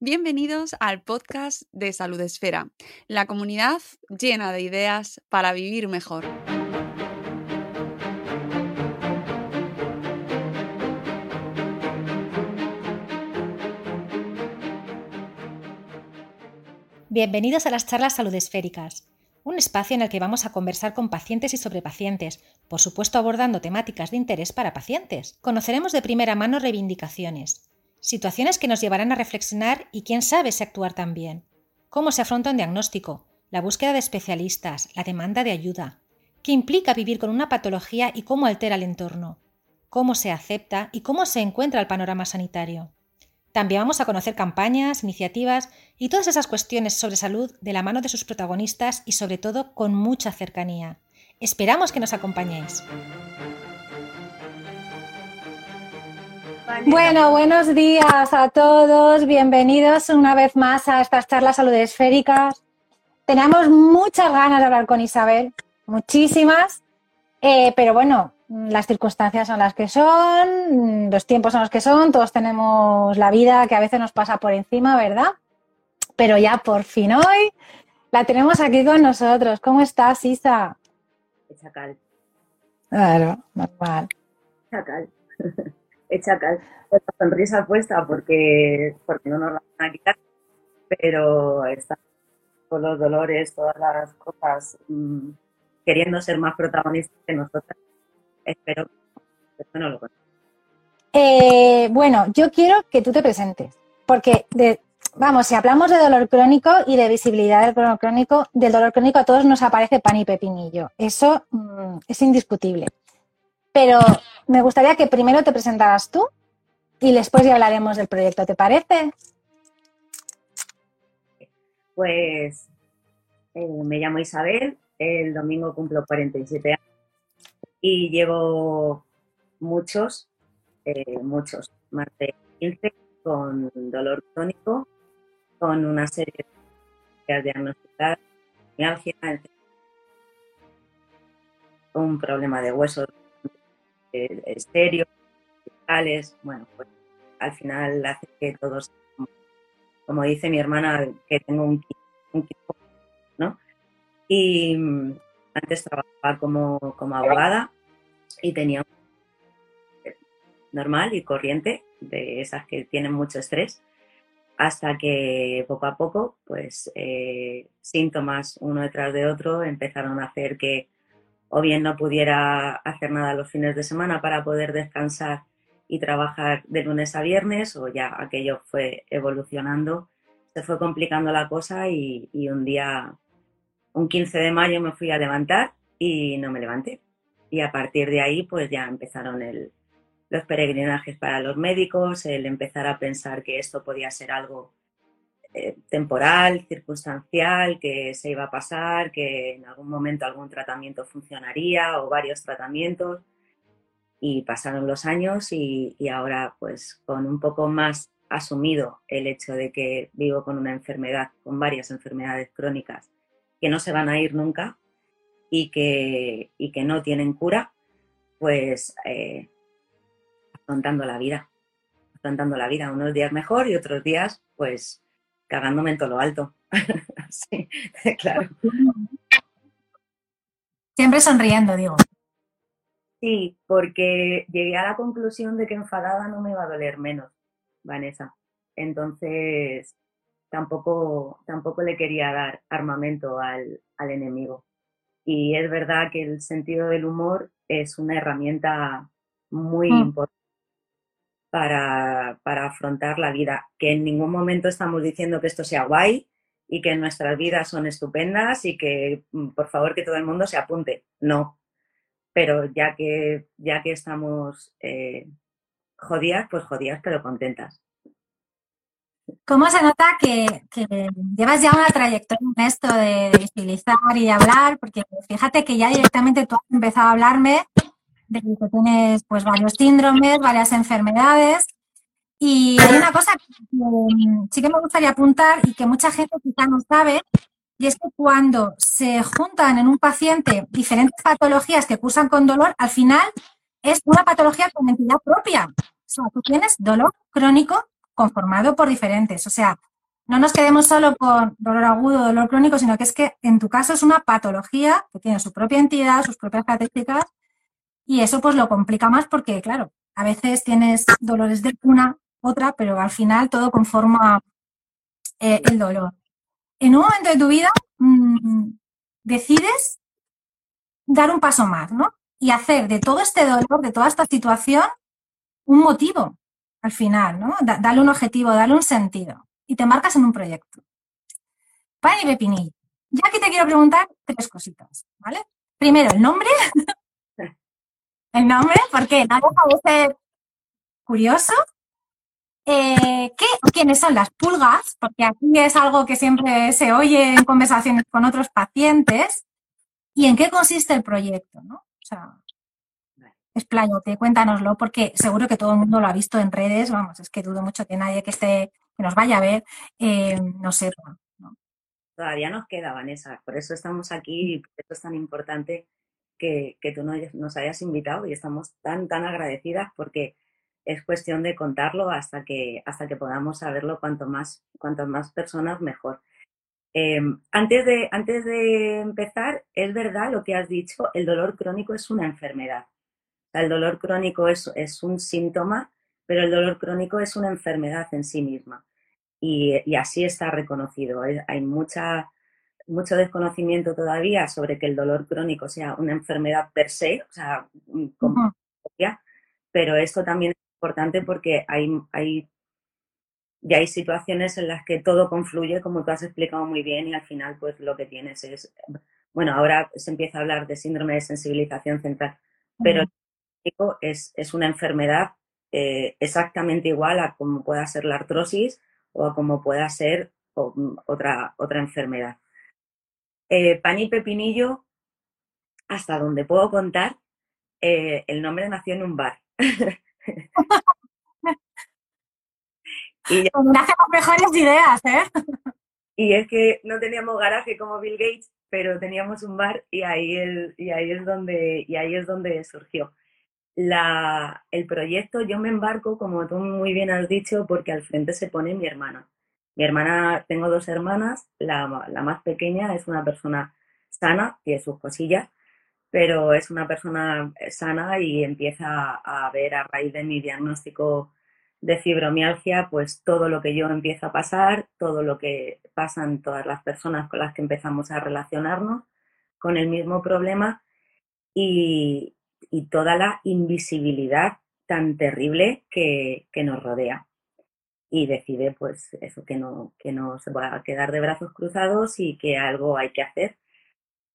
Bienvenidos al podcast de Salud Esfera, la comunidad llena de ideas para vivir mejor. Bienvenidos a las charlas salud esféricas, un espacio en el que vamos a conversar con pacientes y sobre pacientes, por supuesto abordando temáticas de interés para pacientes. Conoceremos de primera mano reivindicaciones, situaciones que nos llevarán a reflexionar y quién sabe si actuar también. Cómo se afronta un diagnóstico, la búsqueda de especialistas, la demanda de ayuda, qué implica vivir con una patología y cómo altera el entorno, cómo se acepta y cómo se encuentra el panorama sanitario. También vamos a conocer campañas, iniciativas y todas esas cuestiones sobre salud de la mano de sus protagonistas y sobre todo con mucha cercanía. Esperamos que nos acompañéis. Bueno, buenos días a todos. Bienvenidos una vez más a estas charlas salud esféricas. Tenemos muchas ganas de hablar con Isabel, muchísimas, eh, pero bueno, las circunstancias son las que son, los tiempos son los que son, todos tenemos la vida que a veces nos pasa por encima, ¿verdad? Pero ya por fin hoy la tenemos aquí con nosotros. ¿Cómo estás, Isa? Chacal. Claro, normal. Chacal. Chacal. Con la sonrisa puesta porque, porque no nos la van a quitar, pero está con los dolores, todas las cosas, mmm, queriendo ser más protagonistas que nosotras. Espero que no lo. Eh, bueno, yo quiero que tú te presentes, porque de, vamos, si hablamos de dolor crónico y de visibilidad del dolor crónico, del dolor crónico a todos nos aparece pan y pepinillo. Eso mmm, es indiscutible. Pero me gustaría que primero te presentaras tú y después ya hablaremos del proyecto, ¿te parece? Pues eh, me llamo Isabel, el domingo cumplo 47 años y llevo muchos, eh, muchos, más de 15 con dolor crónico, con una serie de diagnosticadas, un problema de huesos eh, estéreo, bueno, pues al final hace que todos, como, dice mi hermana, que tengo un, un ¿no? Y mm, antes trabajaba como, como abogada y tenía un normal y corriente, de esas que tienen mucho estrés, hasta que poco a poco, pues eh, síntomas uno detrás de otro empezaron a hacer que o bien no pudiera hacer nada los fines de semana para poder descansar y trabajar de lunes a viernes, o ya aquello fue evolucionando, se fue complicando la cosa y, un día, un 15 de mayo me fui a levantar y no me levanté. Y a partir de ahí, pues ya empezaron el, los peregrinajes para los médicos, el empezar a pensar que esto podía ser algo temporal, circunstancial, que se iba a pasar, que en algún momento algún tratamiento funcionaría o varios tratamientos. Y pasaron los años y, y ahora pues con un poco más asumido el hecho de que vivo con una enfermedad, con varias enfermedades crónicas que no se van a ir nunca y que, y que no tienen cura, pues eh, afrontando la vida, afrontando la vida, unos días mejor y otros días pues cagándome en todo lo alto. sí, claro. Siempre sonriendo, digo. Sí, porque llegué a la conclusión de que enfadada no me iba a doler menos, Vanessa. entonces tampoco, tampoco le quería dar armamento al, al enemigo. Y es verdad que el sentido del humor es una herramienta muy Mm. importante para, para afrontar la vida. Que en ningún momento estamos diciendo que esto sea guay y que nuestras vidas son estupendas y que mm, por favor que todo el mundo se apunte. No. Pero ya que, ya que estamos eh, jodidas, pues jodidas pero contentas. ¿Cómo se nota que, que llevas ya una trayectoria en esto de visibilizar y hablar? Porque fíjate que ya directamente tú has empezado a hablarme de que tienes pues varios síndromes, varias enfermedades. Y hay una cosa que mm, sí que me gustaría apuntar y que mucha gente quizá no sabe, y es que cuando se juntan en un paciente diferentes patologías que cursan con dolor, al final es una patología con entidad propia. O sea, tú tienes dolor crónico conformado por diferentes. O sea, no nos quedemos solo con dolor agudo, dolor crónico, sino que es que en tu caso es una patología que tiene su propia entidad, sus propias características, y eso pues lo complica más porque, claro, a veces tienes dolores de una, otra, pero al final todo conforma eh, el dolor. En un momento de tu vida mmm, decides dar un paso más, ¿no? Y hacer de todo este dolor, de toda esta situación, un motivo al final, ¿no? Da, darle un objetivo, darle un sentido. Y te marcas en un proyecto. Pan y pepinillo. Ya aquí te quiero preguntar tres cositas, ¿vale? Primero, el nombre. el nombre, deja de ser curioso. Eh, ¿qué, ¿Quiénes son las pulgas? Porque aquí es algo que siempre se oye en conversaciones con otros pacientes. ¿Y en qué consiste el proyecto? ¿no? O sea, expláyate, cuéntanoslo, porque seguro que todo el mundo lo ha visto en redes. Vamos, es que dudo mucho que nadie que esté, que nos vaya a ver, eh, no sepa. ¿no? Todavía nos queda, Vanessa. Por eso estamos aquí y por eso es tan importante que, que tú nos hayas invitado y estamos tan, tan agradecidas porque es cuestión de contarlo hasta que, hasta que podamos saberlo cuanto más, cuantas más personas mejor. Eh, antes, de, antes de empezar, es verdad lo que has dicho, el dolor crónico es una enfermedad. O sea, el dolor crónico es, es, un síntoma, pero el dolor crónico es una enfermedad en sí misma. Y, y así está reconocido. Hay mucha, mucho desconocimiento todavía sobre que el dolor crónico sea una enfermedad per se, o sea, como uh -huh. pero esto también es importante porque hay, hay, ya hay situaciones en las que todo confluye, como tú has explicado muy bien, y al final pues lo que tienes es, bueno, ahora se empieza a hablar de síndrome de sensibilización central, pero uh -huh. es, es una enfermedad eh, exactamente igual a como pueda ser la artrosis o a como pueda ser o, otra, otra enfermedad. Eh, pan y pepinillo, hasta donde puedo contar, eh, el nombre nació en un bar. y ya, hacemos mejores ideas, ¿eh? Y es que no teníamos garaje como Bill Gates, pero teníamos un bar y ahí, el, y ahí, es, donde, y ahí es donde surgió. La, el proyecto yo me embarco, como tú muy bien has dicho, porque al frente se pone mi hermana. Mi hermana, tengo dos hermanas, la, más pequeña es una persona sana, tiene sus cosillas, pero es una persona sana y empieza a ver a raíz de mi diagnóstico de fibromialgia, pues todo lo que yo empiezo a pasar, todo lo que pasan todas las personas con las que empezamos a relacionarnos con el mismo problema y, toda la invisibilidad tan terrible que, nos rodea. Y decide, pues, eso, que no, que no se va a quedar de brazos cruzados y que algo hay que hacer.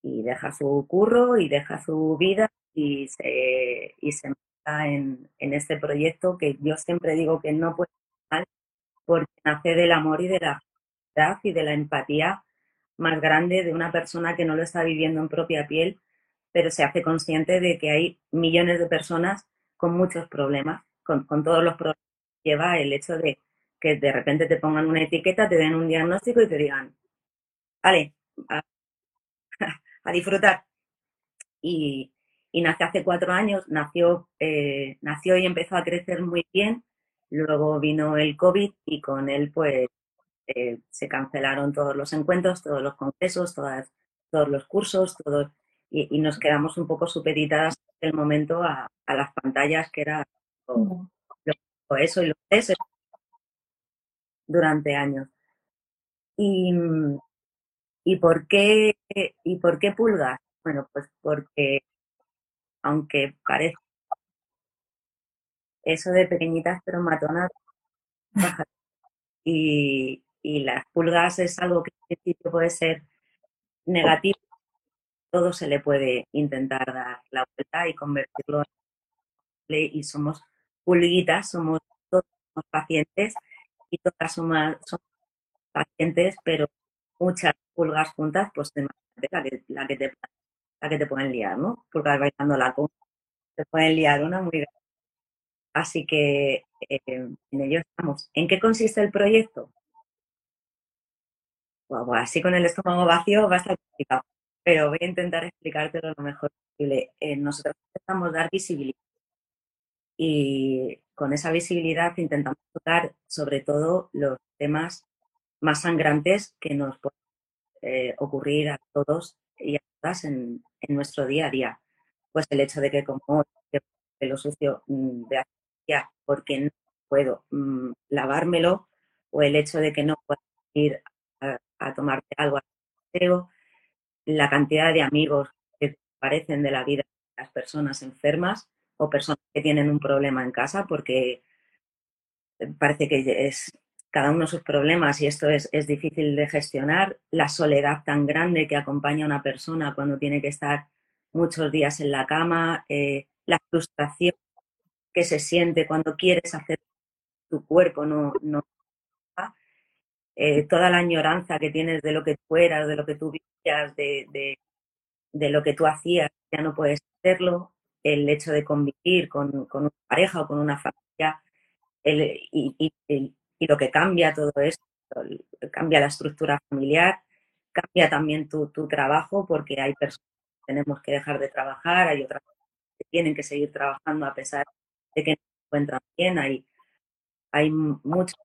Y deja su curro y deja su vida y se, y se en, en este proyecto que yo siempre digo que no puede mal porque nace del amor y de la felicidad y de la empatía más grande de una persona que no lo está viviendo en propia piel, pero se hace consciente de que hay millones de personas con muchos problemas, con, con todos los problemas que lleva el hecho de que de repente te pongan una etiqueta, te den un diagnóstico y te digan, vale, a, a disfrutar. Y, y, nace hace cuatro años, nació, eh, nació y empezó a crecer muy bien. Luego vino el COVID y con él pues eh, se cancelaron todos los encuentros, todos los congresos, todas, todos los cursos, todos, y, y, nos quedamos un poco supeditadas en el momento a, a las pantallas que era lo, lo, eso y lo es durante años. Y, ¿y, por qué, ¿Y por qué pulgas? Bueno, pues porque aunque parece eso de pequeñitas pero matonas y, y las pulgas es algo que en principio puede ser negativo, todo se le puede intentar dar la vuelta y convertirlo en y somos pulguitas, somos todos pacientes todas somos, pacientes, pero muchas pulgas juntas, pues la que, la que, te, la que te pueden liar, ¿no? Pulgas bailando la con te pueden liar una muy grande. Así que eh, en ello estamos. ¿En qué consiste el proyecto? Bueno, así con el estómago vacío va a estar complicado, pero voy a intentar explicártelo lo mejor posible. Eh, nosotros intentamos dar visibilidad y con esa visibilidad intentamos tocar sobre todo los temas más sangrantes que nos pueden eh, ocurrir a todos y a todas en, nuestro día a día. Pues el hecho de que como lo sucio mm, de ya porque no puedo mm, lavármelo o el hecho de que no puedo ir a, tomarte algo la cantidad de amigos que aparecen de la vida de las personas enfermas o personas que tienen un problema en casa porque parece que es cada uno sus problemas y esto es, es difícil de gestionar, la soledad tan grande que acompaña a una persona cuando tiene que estar muchos días en la cama, eh, la frustración que se siente cuando quieres hacer tu cuerpo no, no eh, toda la añoranza que tienes de lo que tú eras, de lo que tú vivías, de, de, de, lo que tú hacías, ya no puedes hacerlo, el hecho de convivir con, con una pareja o con una familia, y, lo que cambia todo esto, cambia la estructura familiar, cambia también tu, tu trabajo, porque hay personas que tenemos que dejar de trabajar, hay otras que tienen que seguir trabajando a pesar de que no se encuentran bien, hay, hay mucho,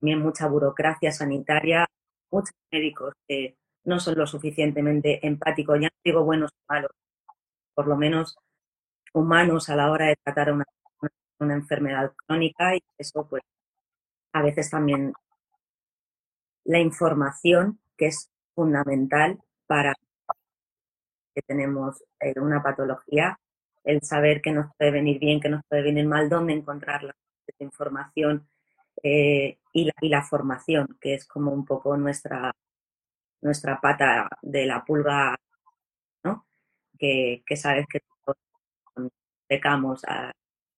mucha burocracia sanitaria, muchos médicos que no son lo suficientemente empáticos, ya no digo buenos o malos, por lo menos humanos a la hora de tratar una, una enfermedad crónica y eso pues a veces también la información que es fundamental para que tenemos eh, una patología, el saber que nos puede venir bien, que nos puede venir mal, dónde encontrar la información eh, y, la, formación, que es como un poco nuestra, nuestra pata de la pulga, ¿no? que sabes que pecamos a,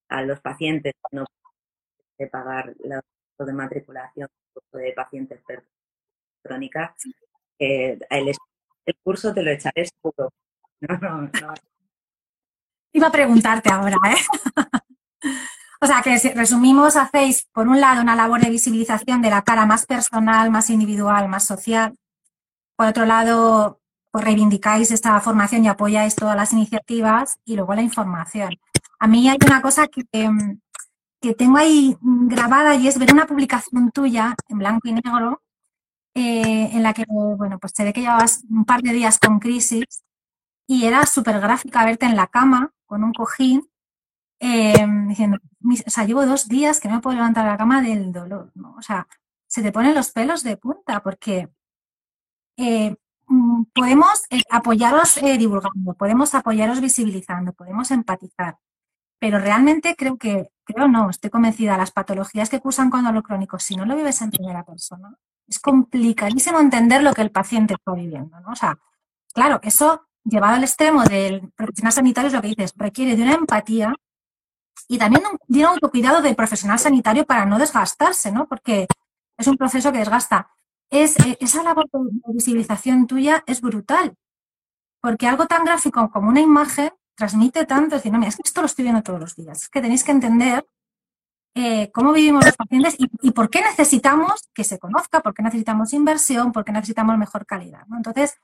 a los pacientes no de pagar la de matriculación de pacientes crónica, eh, el, el, curso te lo echaré seguro. No, no, no. Iba a preguntarte ahora, ¿eh? o sea, que si resumimos, hacéis, por un lado, una labor de visibilización de la cara más personal, más individual, más social. Por otro lado, pues reivindicáis esta formación y apoyáis todas las iniciativas y luego la información. A mí hay una cosa que, que tengo ahí grabada y es ver una publicación tuya en blanco y negro eh, en la que, bueno, pues se ve que llevabas un par de días con crisis y era súper gráfica verte en la cama con un cojín eh, diciendo, o sea, llevo dos días que no me puedo levantar de la cama del dolor, ¿no? O sea, se te ponen los pelos de punta porque eh, mm, podemos apoyaros divulgando, podemos apoyaros visibilizando, podemos empatizar, pero realmente creo que, creo no, estoy convencida, las patologías que cursan con dolor crónico, si no lo vives en primera persona, es complicadísimo entender lo que el paciente está viviendo, ¿no? O sea, claro, eso llevado al extremo del profesional sanitario es lo que dices, requiere de una empatía y también de un autocuidado del profesional sanitario para no desgastarse, ¿no? Porque es un proceso que desgasta. Es, eh, esa labor de visibilización tuya es brutal, porque algo tan gráfico como una imagen transmite tanto, es decir, no, mira, es que esto lo estoy viendo todos los días. Es que tenéis que entender eh, cómo vivimos los pacientes y, por qué necesitamos que se conozca, por qué necesitamos inversión, por qué necesitamos mejor calidad. Entonces,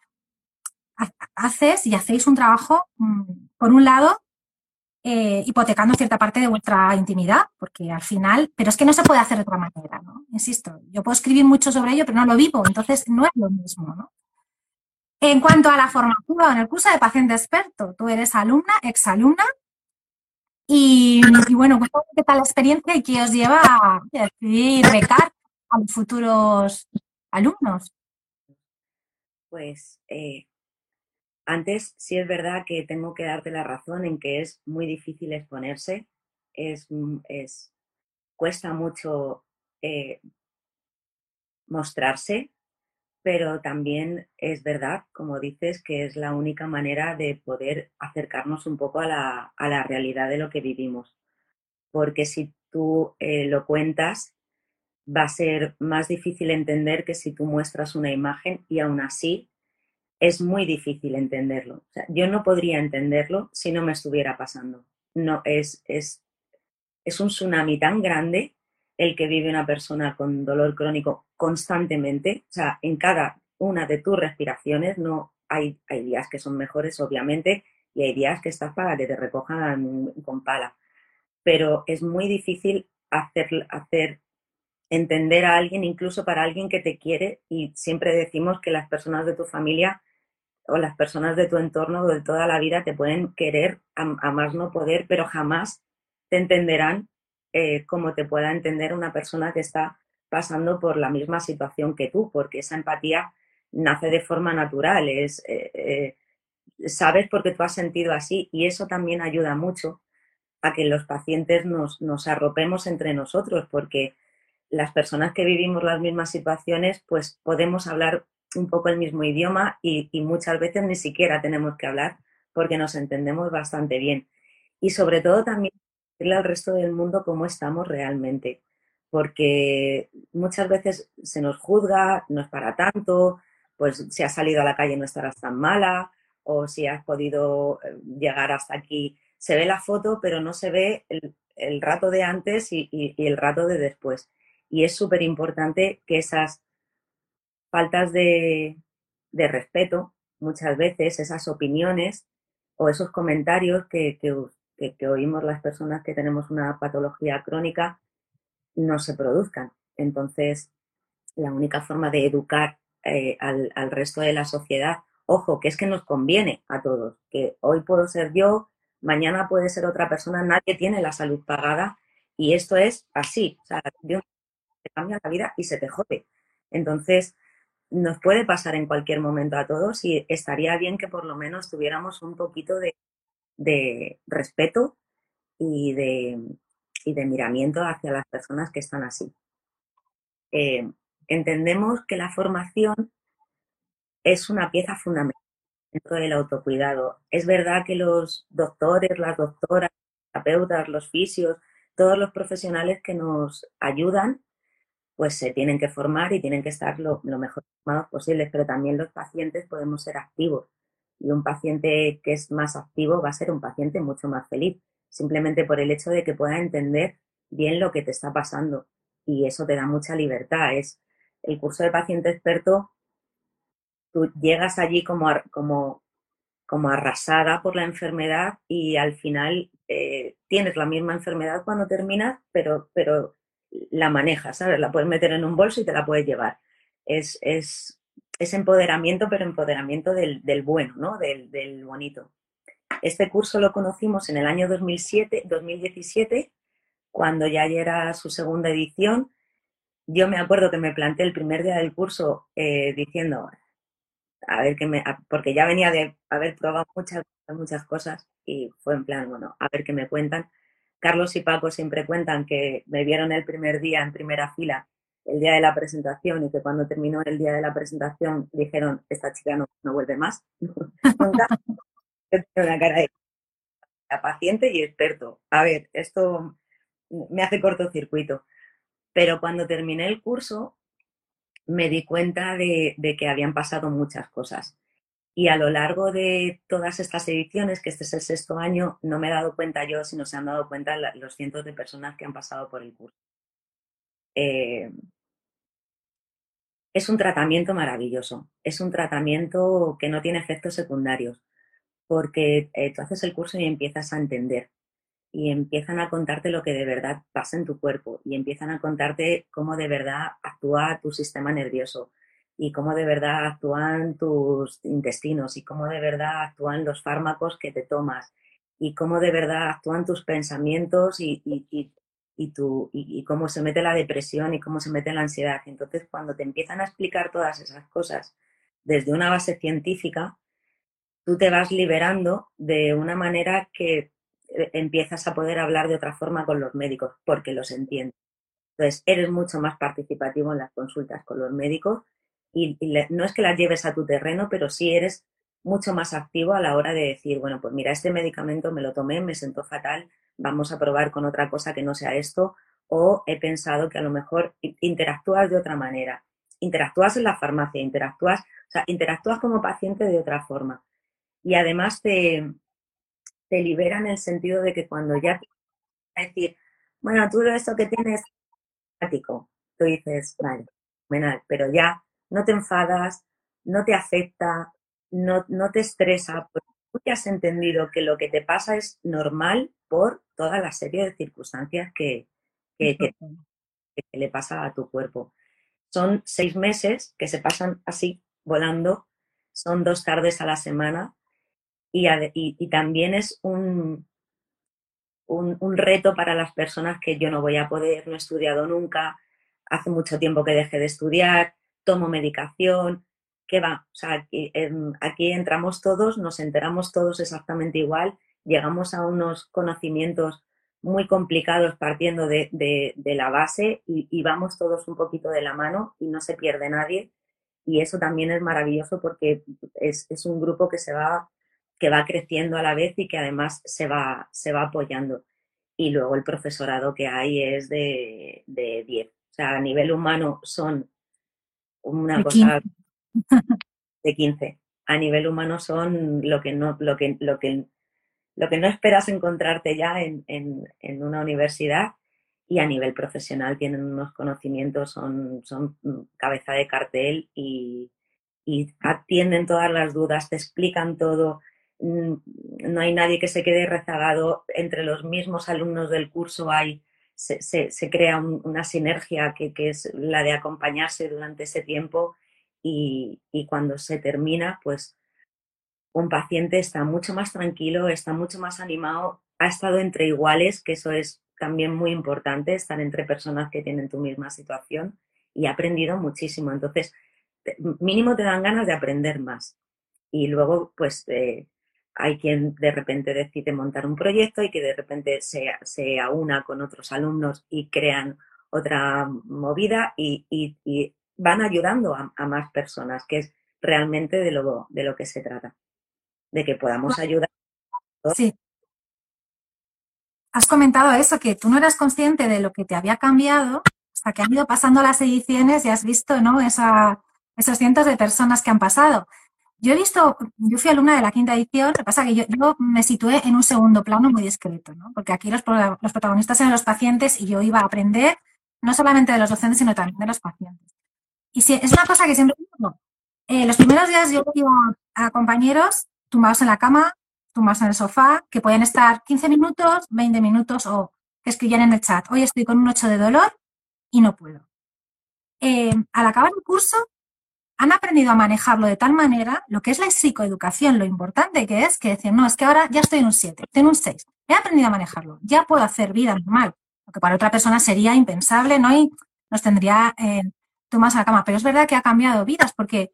haces y hacéis un trabajo, mm, por un lado, eh, hipotecando cierta parte de vuestra intimidad, porque al final, pero es que no se puede hacer de otra manera, ¿no? Insisto, yo puedo escribir mucho sobre ello, pero no lo vivo, entonces no es lo mismo, ¿no? En cuanto a la formación, en el curso de paciente experto, tú eres alumna, exalumna, y, y bueno, ¿qué tal la experiencia y qué os lleva a decidir becar a los futuros alumnos? Pues eh, antes sí es verdad que tengo que darte la razón en que es muy difícil exponerse, es, mm, es cuesta mucho eh, mostrarse, pero también es verdad, como dices, que es la única manera de poder acercarnos un poco a la, a la realidad de lo que vivimos. Porque si tú eh, lo cuentas, va a ser más difícil entender que si tú muestras una imagen y aún así es muy difícil entenderlo. Yo no podría entenderlo si no me estuviera pasando. No, es, es, es un tsunami tan grande el que vive una persona con dolor crónico constantemente. O sea, en cada una de tus respiraciones no hay, hay días que son mejores, obviamente, y hay días que estás para que te recojan con pala. Pero es muy difícil hacer, hacer entender a alguien, incluso para alguien que te quiere, y siempre decimos que las personas de tu familia o las personas de tu entorno de toda la vida te pueden querer a, más no poder, pero jamás te entenderán eh, como te pueda entender una persona que está pasando por la misma situación que tú, porque esa empatía nace de forma natural, es, eh, eh, sabes porque tú has sentido así y eso también ayuda mucho a que los pacientes nos, nos arropemos entre nosotros, porque las personas que vivimos las mismas situaciones, pues podemos hablar un poco el mismo idioma y, muchas veces ni siquiera tenemos que hablar porque nos entendemos bastante bien. Y sobre todo también decirle al resto del mundo cómo estamos realmente, porque muchas veces se nos juzga, no es para tanto, pues si has salido a la calle no estarás tan mala, o si has podido eh, llegar hasta aquí. Se ve la foto, pero no se ve el, rato de antes y el rato de después y es súper importante que esas faltas de, respeto, muchas veces, esas opiniones o esos comentarios que, oímos las personas que tenemos una patología crónica, no se produzcan. Entonces, la única forma de educar eh, al, al, resto de la sociedad, ojo, que es que nos conviene a todos, que hoy puedo ser yo, mañana puede ser otra persona, nadie tiene la salud pagada y esto es así. Sea, te cambia la vida y se te jode. Entonces, nos puede pasar en cualquier momento a todos y estaría bien que por lo menos tuviéramos un poquito de, respeto y de, miramiento hacia las personas que están así. Eh, entendemos que la formación es una pieza fundamental dentro del autocuidado. Es verdad que los doctores, las doctoras, los terapeutas, los fisios, todos los profesionales que nos ayudan pues se tienen que formar y tienen que estar lo, mejor formados posibles, pero también los pacientes podemos ser activos. Y un paciente que es más activo va a ser un paciente mucho más feliz, simplemente por el hecho de que pueda entender bien lo que te está pasando. Y eso te da mucha libertad. Es el curso de paciente experto, tú llegas allí como, como, como arrasada por la enfermedad y al final eh, tienes la misma enfermedad cuando terminas, pero, pero la manejas, ¿sabes? La puedes meter en un bolso y te la puedes llevar. Es, es, empoderamiento, pero empoderamiento del, bueno, ¿no? Del, bonito. Este curso lo conocimos en el año 2007, 2017, cuando ya era su segunda edición. Yo me acuerdo que me planteé el primer día del curso eh, diciendo, a ver qué me, porque ya venía de haber probado muchas, muchas cosas y fue en plan, bueno, a ver qué me cuentan. Carlos y Paco siempre cuentan que me vieron el primer día en primera fila, el día de la presentación, y que cuando terminó el día de la presentación dijeron, esta chica no, vuelve más. una cara de paciente y experto. A ver, esto me hace cortocircuito. Pero cuando terminé el curso, me di cuenta de que habían pasado muchas cosas. Y a lo largo de todas estas ediciones, que este es el sexto año, no me he dado cuenta yo, sino se han dado cuenta los cientos de personas que han pasado por el curso. Eh, es un tratamiento maravilloso, es un tratamiento que no tiene efectos secundarios, porque eh, tú haces el curso y empiezas a entender, y empiezan a contarte lo que de verdad pasa en tu cuerpo, y empiezan a contarte cómo de verdad actúa tu sistema nervioso, y cómo de verdad actúan tus intestinos y cómo de verdad actúan los fármacos que te tomas y cómo de verdad actúan tus pensamientos y, y, tu, y, cómo se mete la depresión y cómo se mete la ansiedad. Entonces, cuando te empiezan a explicar todas esas cosas desde una base científica, tú te vas liberando de una manera que eh, empiezas a poder hablar de otra forma con los médicos, porque los entiendes. Entonces, eres mucho más participativo en las consultas con los médicos y, no es que las lleves a tu terreno, pero sí eres mucho más activo a la hora de decir, bueno, pues mira, este medicamento me lo tomé, me sentó fatal, vamos a probar con otra cosa que no sea esto, o he pensado que a lo mejor interactúas de otra manera. Interactúas en la farmacia, interactúas, o sea, interactúas como paciente de otra forma. Y además te, te libera en el sentido de que cuando ya a decir, bueno, tú esto que tienes tú dices, vale, pero ya no te enfadas, no te afecta, no, no te estresa, porque tú te has entendido que lo que te pasa es normal por toda la serie de circunstancias que, que, le pasa a tu cuerpo. Son seis meses que se pasan así, volando, son dos tardes a la semana. Y, y, también es un, un, un, reto para las personas que yo no voy a poder, no he estudiado nunca, hace mucho tiempo que dejé de estudiar, tomo medicación, ¿qué va? O sea, em, aquí, entramos todos, nos enteramos todos exactamente igual, llegamos a unos conocimientos muy complicados partiendo de, la base y, vamos todos un poquito de la mano y no se pierde nadie. Y eso también es maravilloso porque es, un grupo que se va, que va creciendo a la vez y que además se va, se va apoyando. Y luego el profesorado que hay es de, de 10. O sea, a nivel humano son una cosa de 15. A nivel humano son lo que no, lo que, lo que, lo que no esperas encontrarte ya en, en, una universidad y a nivel profesional tienen unos conocimientos, son, son cabeza de cartel y, y atienden todas las dudas, te explican todo. Mm, no hay nadie que se quede rezagado. Entre los mismos alumnos del curso hay se, crea una sinergia que, es la de acompañarse durante ese tiempo y, cuando se termina, pues un paciente está mucho más tranquilo, está mucho más animado, ha estado entre iguales, que eso es también muy importante, estar entre personas que tienen tu misma situación y ha aprendido muchísimo. Entonces, mínimo te dan ganas de aprender más. Y luego, pues, eh, hay quien de repente decide montar un proyecto y que de repente se, se aúna con otros alumnos y crean otra movida y, van ayudando a, más personas, que es realmente de lo, de lo que se trata, de que podamos ayudar. Sí. Has comentado eso, que tú no eras consciente de lo que te había cambiado hasta que han ido pasando las ediciones y has visto ¿no? Esa, esos cientos de personas que han pasado. Yo he visto, yo fui alumna de la quinta edición, lo que pasa es que yo, me situé en un segundo plano muy discreto, ¿no? Porque aquí los, protagonistas eran los pacientes y yo iba a aprender no solamente de los docentes, sino también de los pacientes. Y si, es una cosa que siempre digo, eh, los primeros días yo iba a compañeros tumbados en la cama, tumbados en el sofá, que pueden estar 15 minutos, 20 minutos o que escribían en el chat, hoy estoy con un 8 de dolor y no puedo. Eh, al acabar el curso, han aprendido a manejarlo de tal manera, lo que es la psicoeducación, lo importante que es que decir, no, es que ahora ya estoy en un 7, estoy en un 6, he aprendido a manejarlo, ya puedo hacer vida normal, lo que para otra persona sería impensable, ¿no? Y nos tendría eh, tomados a la cama. Pero es verdad que ha cambiado vidas porque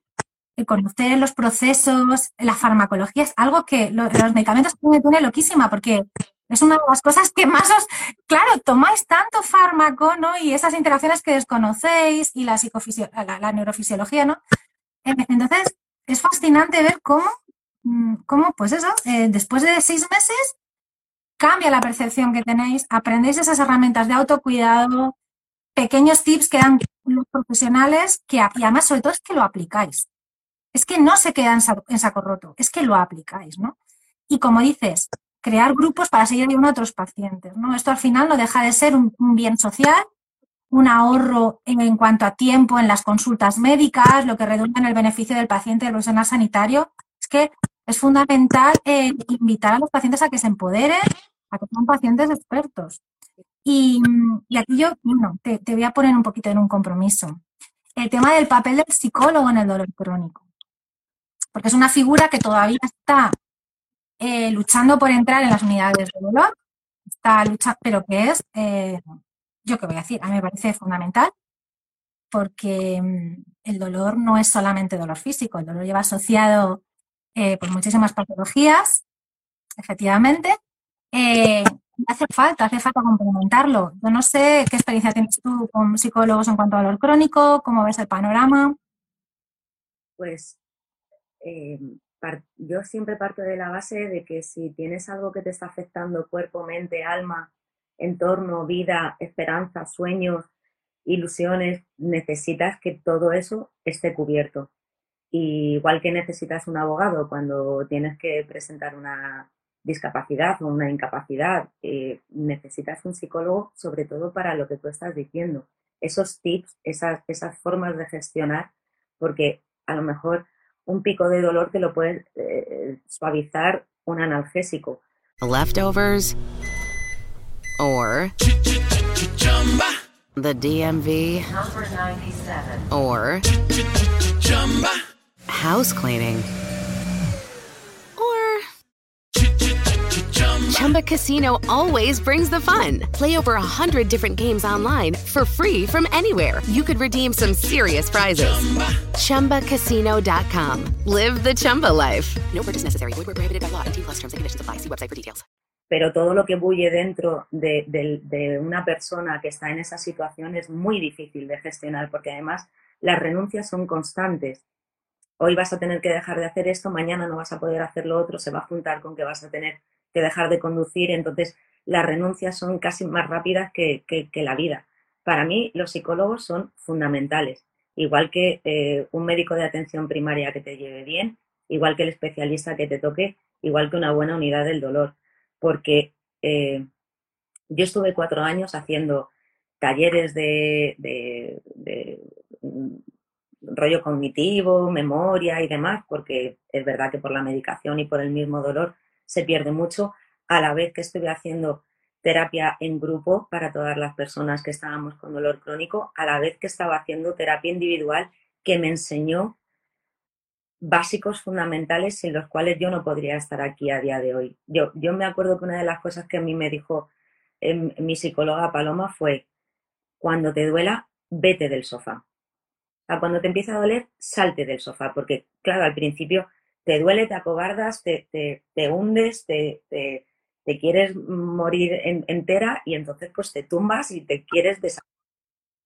conocer los procesos, la farmacología es algo que los medicamentos me pone loquísima porque es una de las cosas que más os, claro, tomáis tanto fármaco, ¿no? Y esas interacciones que desconocéis y la, la, neurofisiología, ¿no? Entonces, es fascinante ver cómo, mm, cómo pues eso, eh, después de seis meses, cambia la percepción que tenéis, aprendéis esas herramientas de autocuidado, pequeños tips que dan los profesionales, que, y además, sobre todo, es que lo aplicáis. Es que no se queda en saco roto, es que lo aplicáis, ¿no? Y como dices, crear grupos para seguir ayudando a otros pacientes. ¿no? Esto al final no deja de ser un, bien social, un ahorro en, cuanto a tiempo en las consultas médicas, lo que redunda en el beneficio del paciente y del profesional sanitario. Es que es fundamental eh, invitar a los pacientes a que se empoderen, a que sean pacientes expertos. Y, aquí yo, bueno, te voy a poner un poquito en un compromiso. El tema del papel del psicólogo en el dolor crónico. Porque es una figura que todavía está eh, luchando por entrar en las unidades de dolor, está luchando, pero que es, eh, yo qué voy a decir, a mí me parece fundamental porque mm, el dolor no es solamente dolor físico, el dolor lleva asociado eh, pues muchísimas patologías, efectivamente. Eh, hace falta, hace falta complementarlo. Yo no sé qué experiencia tienes tú con psicólogos en cuanto a dolor crónico, cómo ves el panorama. Pues yo siempre parto de la base de que si tienes algo que te está afectando cuerpo, mente, alma, entorno, vida, esperanza, sueños, ilusiones, necesitas que todo eso esté cubierto. igual que necesitas un abogado cuando tienes que presentar una discapacidad o una incapacidad, eh, necesitas un psicólogo sobre todo para lo que tú estás diciendo. Esos tips, esas, esas formas de gestionar, porque a lo mejor un pico de dolor te lo puede eh, suavizar un analgésico. Leftovers or the DMV or house cleaning Chumba Casino always brings the fun. Play over a hundred different games online for free from anywhere. You could redeem some serious prizes. ChumbaCasino.com. Live the Chumba life. No purchase necessary. Void prohibited by law. T plus terms and conditions apply. See website for details. Pero todo lo que bulle dentro de, de, de una persona que está en esa situación es muy difícil de gestionar porque además las renuncias son constantes. Hoy vas a tener que dejar de hacer esto, mañana no vas a poder hacer lo otro, se va a juntar con que vas a tener que dejar de conducir, entonces las renuncias son casi más rápidas que, la vida. Para mí los psicólogos son fundamentales, igual que eh, un médico de atención primaria que te lleve bien, igual que el especialista que te toque, igual que una buena unidad del dolor, porque eh, yo estuve cuatro años haciendo talleres de, de, mm, rollo cognitivo, memoria y demás, porque es verdad que por la medicación y por el mismo dolor se pierde mucho, a la vez que estuve haciendo terapia en grupo para todas las personas que estábamos con dolor crónico, a la vez que estaba haciendo terapia individual que me enseñó básicos fundamentales sin los cuales yo no podría estar aquí a día de hoy. Yo, yo me acuerdo que una de las cosas que a mí me dijo em, mi psicóloga Paloma fue, cuando te duela, vete del sofá. O cuando te empieza a doler, salte del sofá, porque claro, al principio te duele, te acobardas, te, te, hundes, te, te, quieres morir entera y entonces pues te tumbas y te quieres deshacer.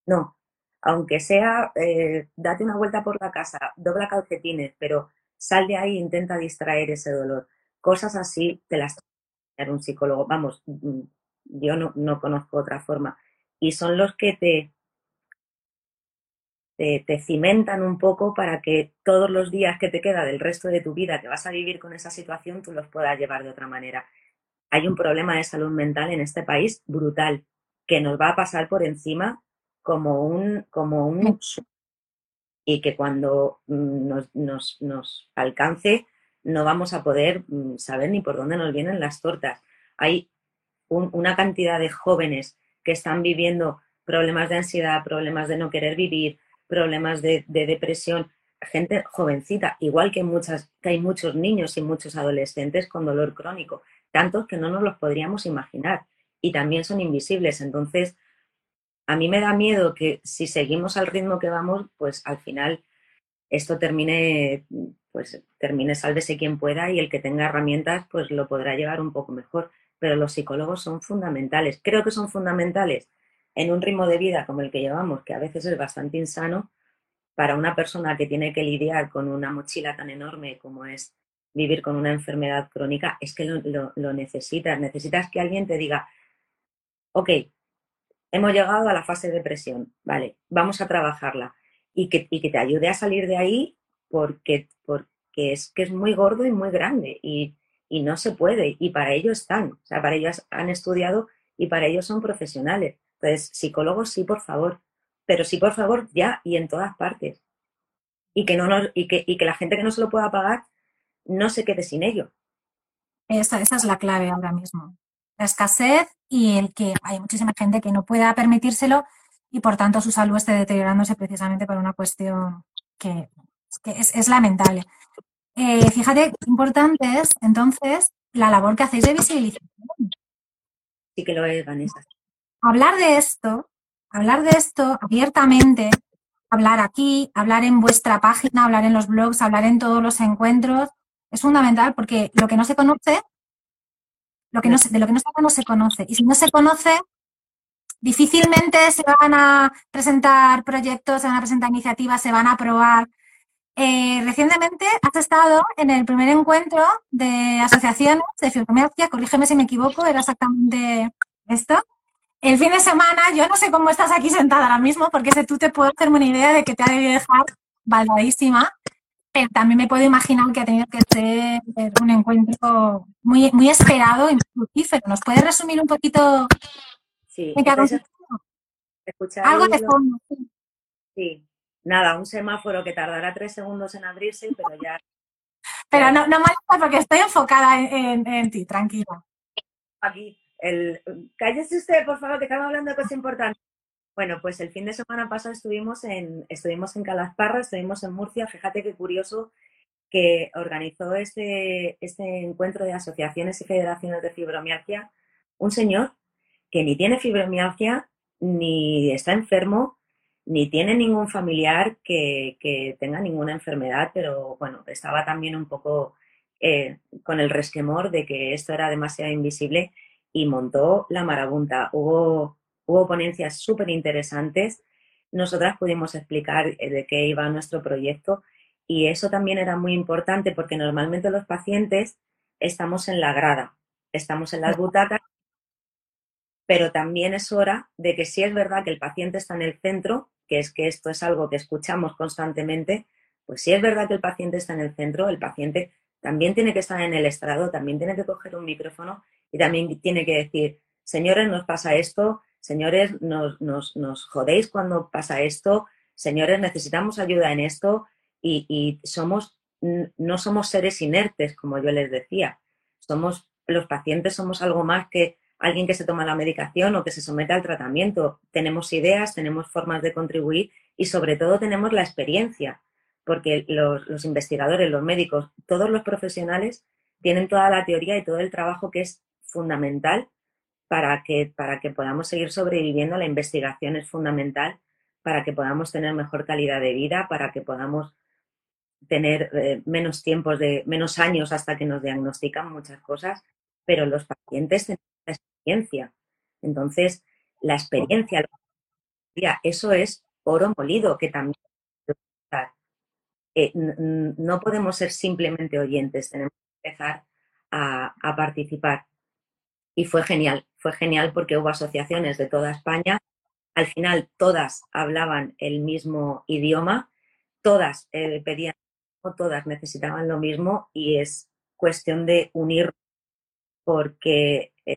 No, aunque sea, eh, date una vuelta por la casa, dobla calcetines, pero sal de ahí e intenta distraer ese dolor. Cosas así te las un psicólogo. Vamos, mm, yo no, no conozco otra forma. Y son los que te, te, cimentan un poco para que todos los días que te queda del resto de tu vida que vas a vivir con esa situación, tú los puedas llevar de otra manera. Hay un problema de salud mental en este país brutal, que nos va a pasar por encima como un, como un y que cuando mm, nos, nos, alcance no vamos a poder mm, saber ni por dónde nos vienen las tortas. Hay una cantidad de jóvenes que están viviendo problemas de ansiedad, problemas de no querer vivir, problemas de, depresión, gente jovencita, igual que, muchas, que hay muchos niños y muchos adolescentes con dolor crónico, tantos que no nos los podríamos imaginar y también son invisibles. Entonces, a mí me da miedo que si seguimos al ritmo que vamos, pues al final esto termine, pues termine sálvese quien pueda y el que tenga herramientas, pues lo podrá llevar un poco mejor. Pero los psicólogos son fundamentales. Creo que son fundamentales en un ritmo de vida como el que llevamos, que a veces es bastante insano, para una persona que tiene que lidiar con una mochila tan enorme como es vivir con una enfermedad crónica, es que lo, necesitas. Necesitas que alguien te diga, ok, hemos llegado a la fase de depresión, vale, vamos a trabajarla y que, te ayude a salir de ahí porque, es que es muy gordo y muy grande y, no se puede y para ello están, o sea, para ellos han estudiado y para ellos son profesionales. Entonces, psicólogos sí, por favor, pero sí, por favor, ya y en todas partes. Y que, no nos, y que, y que la gente que no se lo pueda pagar no se quede sin ello. Esa, esa es la clave ahora mismo. La escasez y el que hay muchísima gente que no pueda permitírselo y por tanto su salud esté deteriorándose precisamente por una cuestión que, es, lamentable. Eh, fíjate, importante es entonces la labor que hacéis de visibilización. Sí que lo es, Vanessa hablar de esto, hablar de esto abiertamente, hablar aquí, hablar en vuestra página, hablar en los blogs, hablar en todos los encuentros, es fundamental porque lo que no se conoce, lo que no se, de lo que no se no se conoce. Y si no se conoce, difícilmente se van a presentar proyectos, se van a presentar iniciativas, se van a aprobar. Eh, recientemente has estado en el primer encuentro de asociaciones de fibromialgia, corrígeme si me equivoco, era exactamente esto. El fin de semana, yo no sé cómo estás aquí sentada ahora mismo, porque ese tú te puedo hacer una idea de que te ha debido dejar baldadísima, pero también me puedo imaginar que ha tenido que ser un encuentro muy, muy esperado y muy fructífero. ¿Nos puedes resumir un poquito Sí, en qué ha consistido? Algo de fondo. sí. Sí, nada, un semáforo que tardará tres segundos en abrirse, pero ya Pero no, no me alejes porque estoy enfocada en, en- en ti, tranquila. aquí. El, cállese usted, por favor, que estamos hablando de cosas importantes. Bueno, pues el fin de semana pasado estuvimos en, estuvimos en Calasparra, estuvimos en Murcia. Fíjate qué curioso que organizó este, este encuentro de asociaciones y federaciones de fibromialgia un señor que ni tiene fibromialgia, ni está enfermo, ni tiene ningún familiar que, que tenga ninguna enfermedad, pero bueno, estaba también un poco eh, con el resquemor de que esto era demasiado invisible y montó la marabunta. Hubo, hubo ponencias súper interesantes. Nosotras pudimos explicar eh, de qué iba nuestro proyecto y eso también era muy importante porque normalmente los pacientes estamos en la grada, estamos en las butacas, pero también es hora de que si es verdad que el paciente está en el centro, que es que esto es algo que escuchamos constantemente, pues si es verdad que el paciente está en el centro, el paciente también tiene que estar en el estrado, también tiene que coger un micrófono y también tiene que decir, señores, nos pasa esto, señores, nos, nos, jodéis cuando pasa esto, señores, necesitamos ayuda en esto y, y somos, no somos seres inertes, como yo les decía, somos, los pacientes somos algo más que alguien que se toma la medicación o que se somete al tratamiento. Tenemos ideas, tenemos formas de contribuir y sobre todo tenemos la experiencia, porque los, los investigadores, los médicos, todos los profesionales tienen toda la teoría y todo el trabajo que es fundamental para que, para que podamos seguir sobreviviendo. La investigación es fundamental para que podamos tener mejor calidad de vida, para que podamos tener eh, menos tiempos de menos años hasta que nos diagnostican muchas cosas, pero los pacientes tienen la experiencia. Entonces, la experiencia, eso es oro molido que también. Eh, no podemos ser simplemente oyentes, tenemos que empezar a, a participar. Y fue genial, fue genial porque hubo asociaciones de toda España. Al final todas hablaban el mismo idioma, todas eh, pedían, todas necesitaban lo mismo y es cuestión de unir porque eh,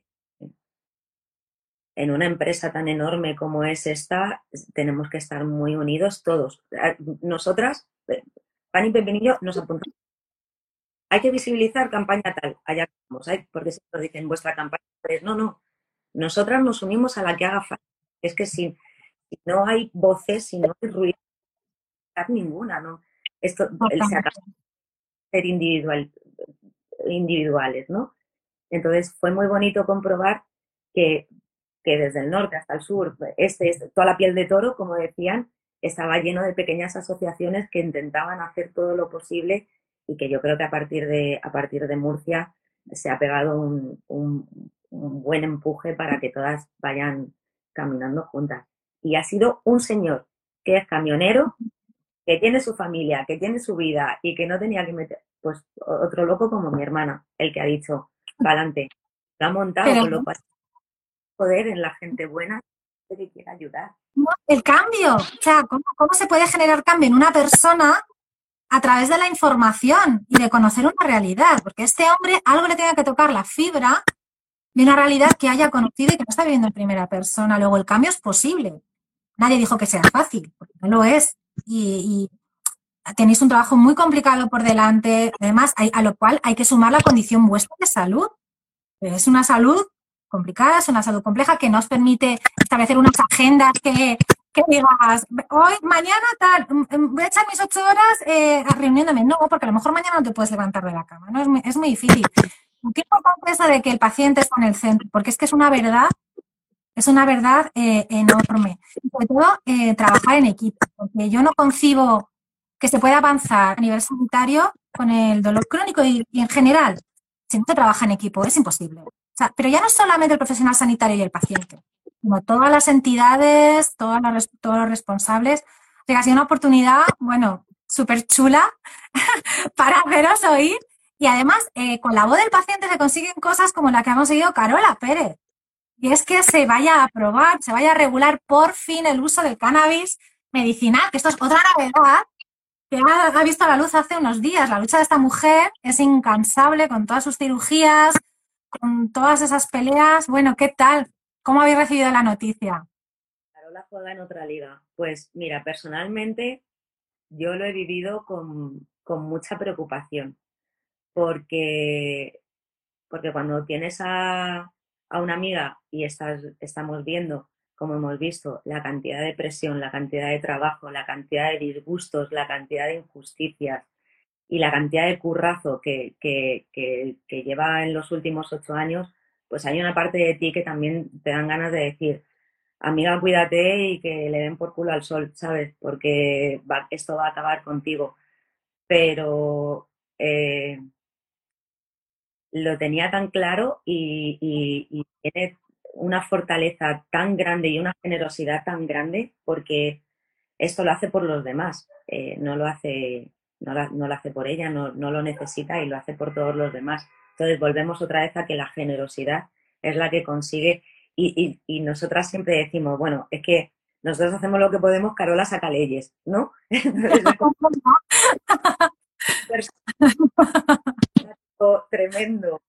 en una empresa tan enorme como es esta, tenemos que estar muy unidos todos. Nosotras, eh, Pan y Pepinillo, nos apuntamos. Hay que visibilizar campaña tal, allá vamos, hay- porque si nos dicen vuestra campaña, pues no, no. Nosotras nos unimos a la que haga falta. Es que si, si no hay voces, si no hay ruido, ninguna, ¿no? Esto el- se acaba de ser individual, individuales, ¿no? Entonces fue muy bonito comprobar que, que desde el norte hasta el sur, este, este- toda la piel de toro, como decían, estaba lleno de pequeñas asociaciones que intentaban hacer todo lo posible y que yo creo que a partir de, a partir de Murcia se ha pegado un, un- un buen empuje para que todas vayan caminando juntas. Y ha sido un señor que es camionero, que tiene su familia, que tiene su vida y que no tenía que meter, pues otro loco como mi hermana, el que ha dicho, pa'lante, lo ha montado, Pero- con lo cual poder en la gente buena El cambio, o sea, ¿cómo, cómo se puede generar cambio en una persona a través de la información y de conocer una realidad? Porque este hombre algo le tenga que tocar la fibra de una realidad que haya conocido y que no está viviendo en primera persona. Luego, el cambio es posible. Nadie dijo que sea fácil, porque no lo es. Y, y tenéis un trabajo muy complicado por delante, además, hay- a lo cual hay que sumar la condición vuestra de salud. Es una salud complicada, es una salud compleja que no os permite establecer unas agendas que, que digas, hoy, mañana tal, mm, mm, voy a echar mis ocho horas eh, reuniéndome. No, porque a lo mejor mañana no te puedes levantar de la cama, ¿no? Es muy, es muy difícil. Qué importante de que el paciente está en el centro, porque es que es una verdad Es una verdad eh, enorme. Sobre todo, eh, trabajar en equipo, porque yo no concibo que se pueda avanzar a nivel sanitario con el dolor crónico y, en general, si no se trabaja en equipo, es imposible. O sea, pero ya no solamente el profesional sanitario y el paciente, sino todas las entidades, todos los responsables. ha sido una oportunidad, bueno, súper chula para haceros oír. Y además, eh, con la voz del paciente se consiguen cosas como la que hemos oído Carola Pérez. Y es que se vaya a aprobar, se vaya a regular por fin el uso del cannabis medicinal, que esto es otra novedad que ha, visto la luz hace unos días. La lucha de esta mujer es incansable con todas sus cirugías, con todas esas peleas. Bueno, ¿qué tal? ¿Cómo habéis recibido la noticia? Carola juega en otra liga. Pues mira, personalmente yo lo he vivido con, mucha preocupación, porque, porque cuando tienes a, a una amiga y estás, estamos viendo como hemos visto, la cantidad de presión, la cantidad de trabajo, la cantidad de disgustos, la cantidad de injusticias y la cantidad de currazo que, lleva en los últimos ocho años, pues hay una parte de ti que también te dan ganas de decir, amiga, cuídate y que le den por culo al sol, ¿sabes? Porque esto va a acabar contigo. Pero eh, lo tenía tan claro y, y, y tiene una fortaleza tan grande y una generosidad tan grande porque esto lo hace por los demás, eh, no, lo hace, no, lo hace por ella, no, lo necesita y lo hace por todos los demás. Entonces volvemos otra vez a que la generosidad es la que consigue y, nosotras siempre decimos, bueno, es que nosotros hacemos lo que podemos, Carola saca leyes, ¿no? tremendo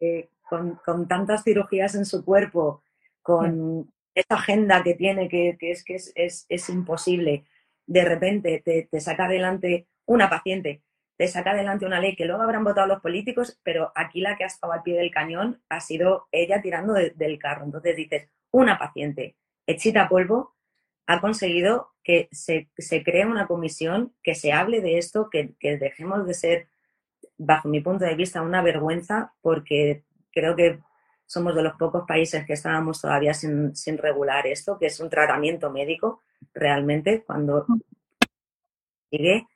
eh, con, tantas cirugías en su cuerpo, con esa agenda que tiene, que, es que es, imposible, de repente te, saca adelante una paciente, te saca adelante una ley que luego habrán votado los políticos, pero aquí la que ha estado al pie del cañón ha sido ella tirando del carro. Entonces dices, una paciente hechita polvo ha conseguido que se, cree una comisión, que se hable de esto, que, que dejemos de ser, bajo mi punto de vista, una vergüenza porque creo que somos de los pocos países que estábamos todavía sin, regular esto, que es un tratamiento médico realmente, cuando sigue,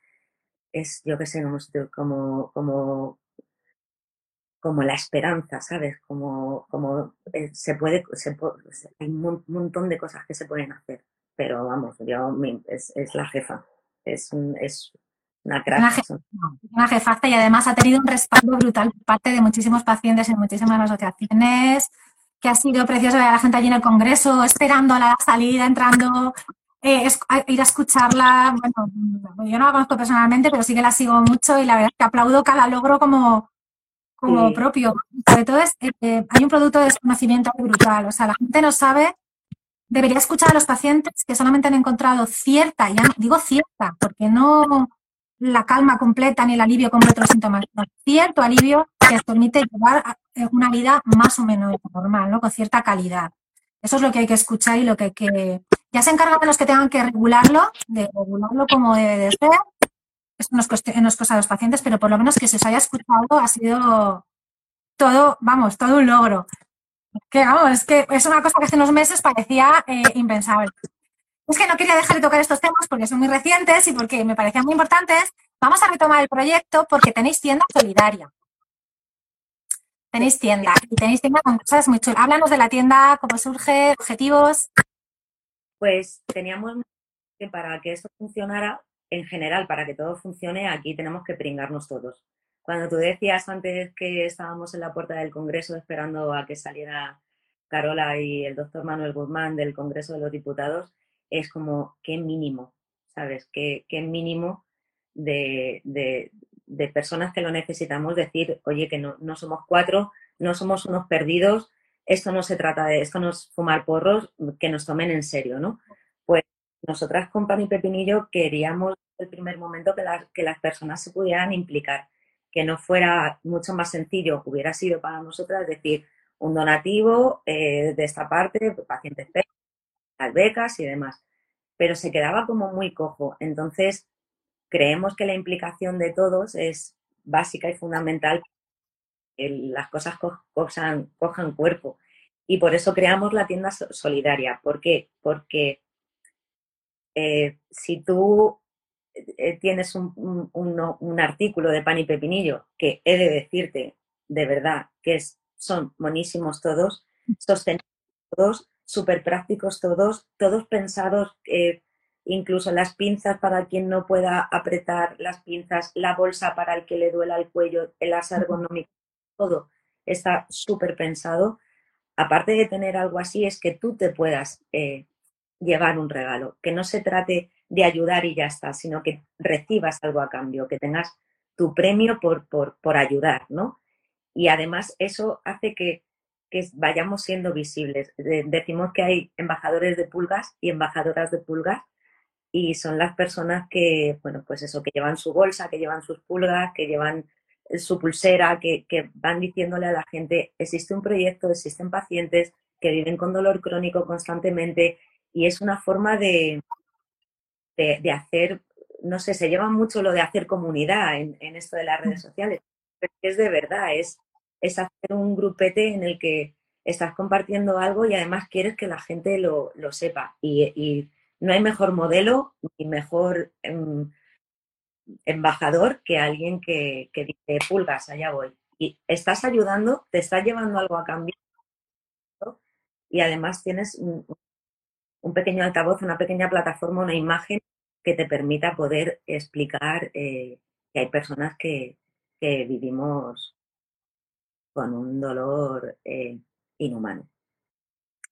es, yo qué sé, como, como, como la esperanza, ¿sabes? Como, como eh, se puede, hay un montón de cosas que se pueden hacer, pero vamos, yo, es, es la jefa, es, es una, una, y además ha tenido un respaldo brutal por parte de muchísimos pacientes en muchísimas asociaciones, que ha sido precioso ver a la gente allí en el Congreso, esperando a la salida, entrando, eh, ir a escucharla. Bueno, yo no la conozco personalmente, pero sí que la sigo mucho y la verdad es que aplaudo cada logro como, como propio. Sobre todo es, eh, eh, hay un producto de desconocimiento brutal. O sea, la gente no sabe debería escuchar a los pacientes que solamente han encontrado cierta, ya digo cierta, porque no, la calma completa ni el alivio de los síntomas, cierto alivio que os permite llevar una vida más o menos normal, ¿no? Con cierta calidad. Eso es lo que hay que escuchar y lo que hay que... Ya se encargan de los que tengan que regularlo, de regularlo como debe de ser. Esto no es, cosa de los pacientes, pero por lo menos que se os haya escuchado ha sido todo, vamos, todo un logro. Que vamos, es que es una cosa que hace unos meses parecía eh, impensable. Es que no quería dejar de tocar estos temas porque son muy recientes y porque me parecían muy importantes. Vamos a retomar el proyecto porque tenéis tienda solidaria. Tenéis tienda y tenéis tienda con cosas muy chulas. Háblanos de la tienda, cómo surge, objetivos. Pues teníamos que para que esto funcionara, en general, para que todo funcione, aquí tenemos que pringarnos todos. Cuando tú decías antes que estábamos en la puerta del Congreso esperando a que saliera Carola y el doctor Manuel Guzmán del Congreso de los Diputados, es como qué mínimo, ¿sabes? Qué, qué mínimo de, de, personas que lo necesitamos decir, oye, que no, somos cuatro, no somos unos perdidos, esto no se trata de, esto no es fumar porros, que nos tomen en serio, ¿no? Pues nosotras con Pan Pepinillo queríamos el primer momento que las, que las personas se pudieran implicar, que no fuera mucho más sencillo, hubiera sido para nosotras decir un donativo eh, de esta parte, pacientes las becas y demás, pero se quedaba como muy cojo. Entonces, creemos que la implicación de todos es básica y fundamental las cosas cojan, cojan cuerpo. Y por eso creamos la tienda solidaria. ¿Por qué? Porque eh, si tú eh, tienes un, un, artículo de pan y pepinillo, que he de decirte de verdad que es, son monísimos todos, sostenibles todos, súper prácticos todos, todos pensados, eh, incluso las pinzas para quien no pueda apretar las pinzas, la bolsa para el que le duela el cuello, el as ergonómico, todo está súper pensado. Aparte de tener algo así, es que tú te puedas eh, llevar un regalo, que no se trate de ayudar y ya está, sino que recibas algo a cambio, que tengas tu premio por, por, por ayudar, ¿no? Y además eso hace que, que vayamos siendo visibles. decimos que hay embajadores de pulgas y embajadoras de pulgas y son las personas que, bueno, pues eso, que llevan su bolsa, que llevan sus pulgas, que llevan su pulsera, que, que van diciéndole a la gente, existe un proyecto, existen pacientes que viven con dolor crónico constantemente y es una forma de, de, hacer, no sé, se lleva mucho lo de hacer comunidad en, esto de las redes mm. sociales, pero es de verdad, es, es hacer un grupete en el que estás compartiendo algo y además quieres que la gente lo, sepa. Y, no hay mejor modelo ni mejor em, embajador que alguien que, que, dice, pulgas, allá voy. Y estás ayudando, te estás llevando algo a cambio y además tienes un, pequeño altavoz, una pequeña plataforma, una imagen que te permita poder explicar eh, que hay personas que, vivimos con un dolor eh, inhumano.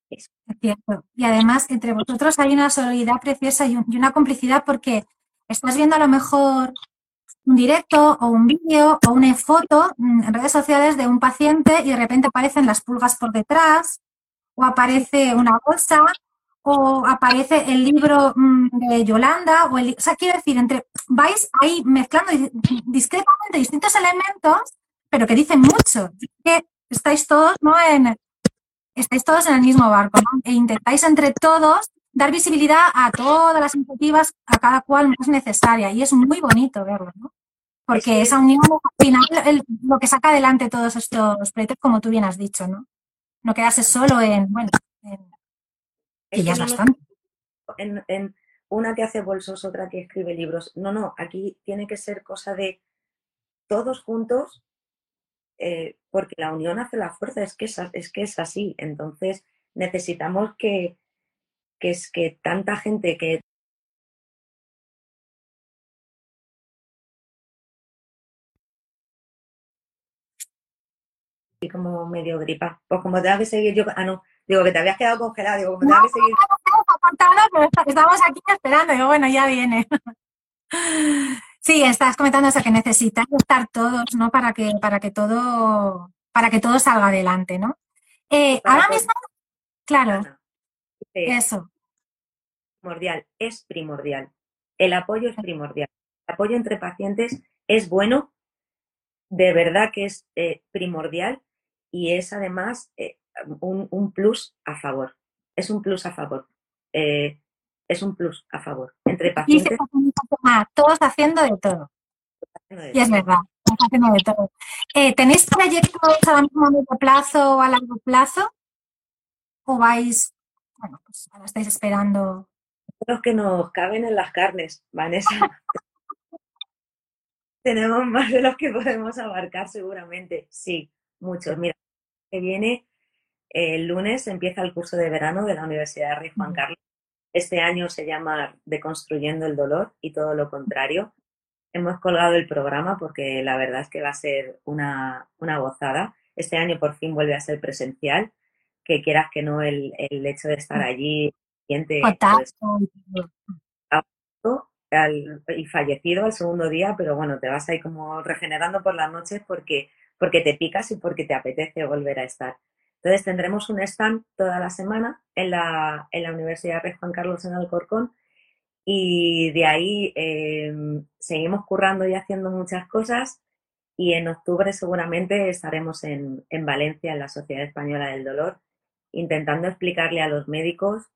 Y además, entre vosotros hay una solidaridad preciosa y, una complicidad porque estás viendo a lo mejor un directo o un vídeo o una foto mm, en redes sociales de un paciente y de repente aparecen las pulgas por detrás o aparece una bolsa o aparece el libro mm, de Yolanda, o, el, o sea, quiero decir, entre, vais ahí mezclando discretamente distintos elementos, pero que dicen mucho. Que estáis todos, ¿no? En, estáis todos en el mismo barco, ¿no? E intentáis entre todos dar visibilidad a todas las iniciativas, a cada cual más necesaria. Y es muy bonito verlo, ¿no? Porque esa unión, al final, lo que saca adelante todos estos proyectos, como tú bien has dicho, ¿no? No quedarse solo en, bueno, en, en, una que hace bolsos, otra que escribe libros. No, no, aquí tiene que ser cosa de todos juntos, eh, porque la unión hace la fuerza, es que es, que es así. Entonces necesitamos que, que es que tanta gente que como medio gripa. Pues como te que seguir yo, ah no, Digo, que te habías quedado congelado. Digo, como te que seguir. estamos aquí esperando. Digo, bueno, ya viene. Sí, estás comentando eso, que necesitan estar todos, ¿no? Para que, para que todo, para que todo salga adelante, ¿no? Eh, ahora mismo, claro, eso. Primordial, es primordial. El apoyo es primordial. El apoyo entre pacientes es bueno, de verdad que es eh, primordial y es además eh, un, plus a favor. Es un plus a favor. Eh, es un plus a favor. Entre pacientes. todos haciendo de todo. y es verdad, todos haciendo de todo. ¿Tenéis proyectos a medio plazo o a largo plazo? ¿O vais, bueno, pues ahora estáis esperando? Los que nos caben en las carnes, Vanessa. Tenemos más de los que podemos abarcar seguramente. Sí, muchos. Mira, que viene el lunes empieza el curso de verano de la Universidad de Rey Juan Carlos. Este año se llama Deconstruyendo el Dolor y todo lo contrario. Hemos colgado el programa porque la verdad es que va a ser una, gozada. Este año por fin vuelve a ser presencial, que quieras que no el, hecho de estar allí, siente pues, y fallecido al segundo día, pero bueno, te vas ahí como regenerando por las noches porque, porque te picas y porque te apetece volver a estar. Entonces tendremos un stand toda la semana en la, en la Universidad Rey Juan Carlos en Alcorcón y de ahí em, seguimos currando y haciendo muchas cosas y en octubre seguramente estaremos en, en Valencia, en la Sociedad Española del Dolor, intentando explicarle a los médicos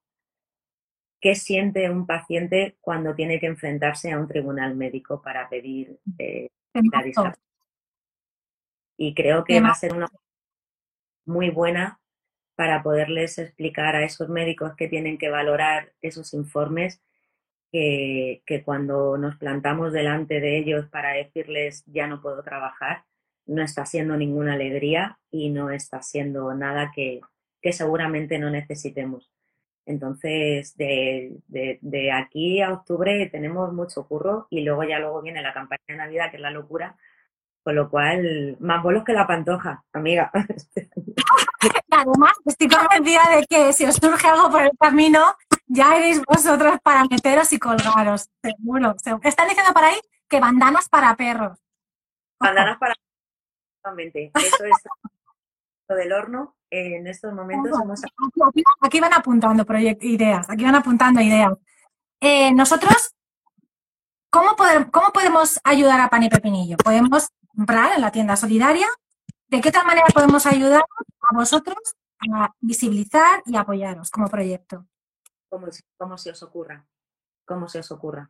qué siente un paciente cuando tiene que enfrentarse a un tribunal médico para pedir eh, la discapacidad. Y creo que va a ser una muy buena para poderles explicar a esos médicos que tienen que valorar esos informes que, que cuando nos plantamos delante de ellos para decirles ya no puedo trabajar, no está siendo ninguna alegría y no está siendo nada que, que seguramente no necesitemos. Entonces, de, de, de, aquí a octubre tenemos mucho curro y luego ya luego viene la campaña de Navidad, que es la locura, con lo cual, más bolos que la pantoja, amiga. Además, estoy convencida de que si os surge algo por el camino, ya eres vosotros para meteros y colgaros, seguro. seguro. Están diciendo por ahí que bandanas para perros. Bandanas para perros, Eso es del horno en estos momentos hemos... Aquí, aquí van apuntando ideas, aquí van apuntando ideas. Eh, nosotros, ¿cómo, poder, ¿cómo podemos ayudar a Pan y Pepinillo? ¿Podemos comprar en la tienda solidaria? ¿De qué tal manera podemos ayudar a vosotros a visibilizar y apoyaros como proyecto? Como, como se os ocurra, como se os ocurra.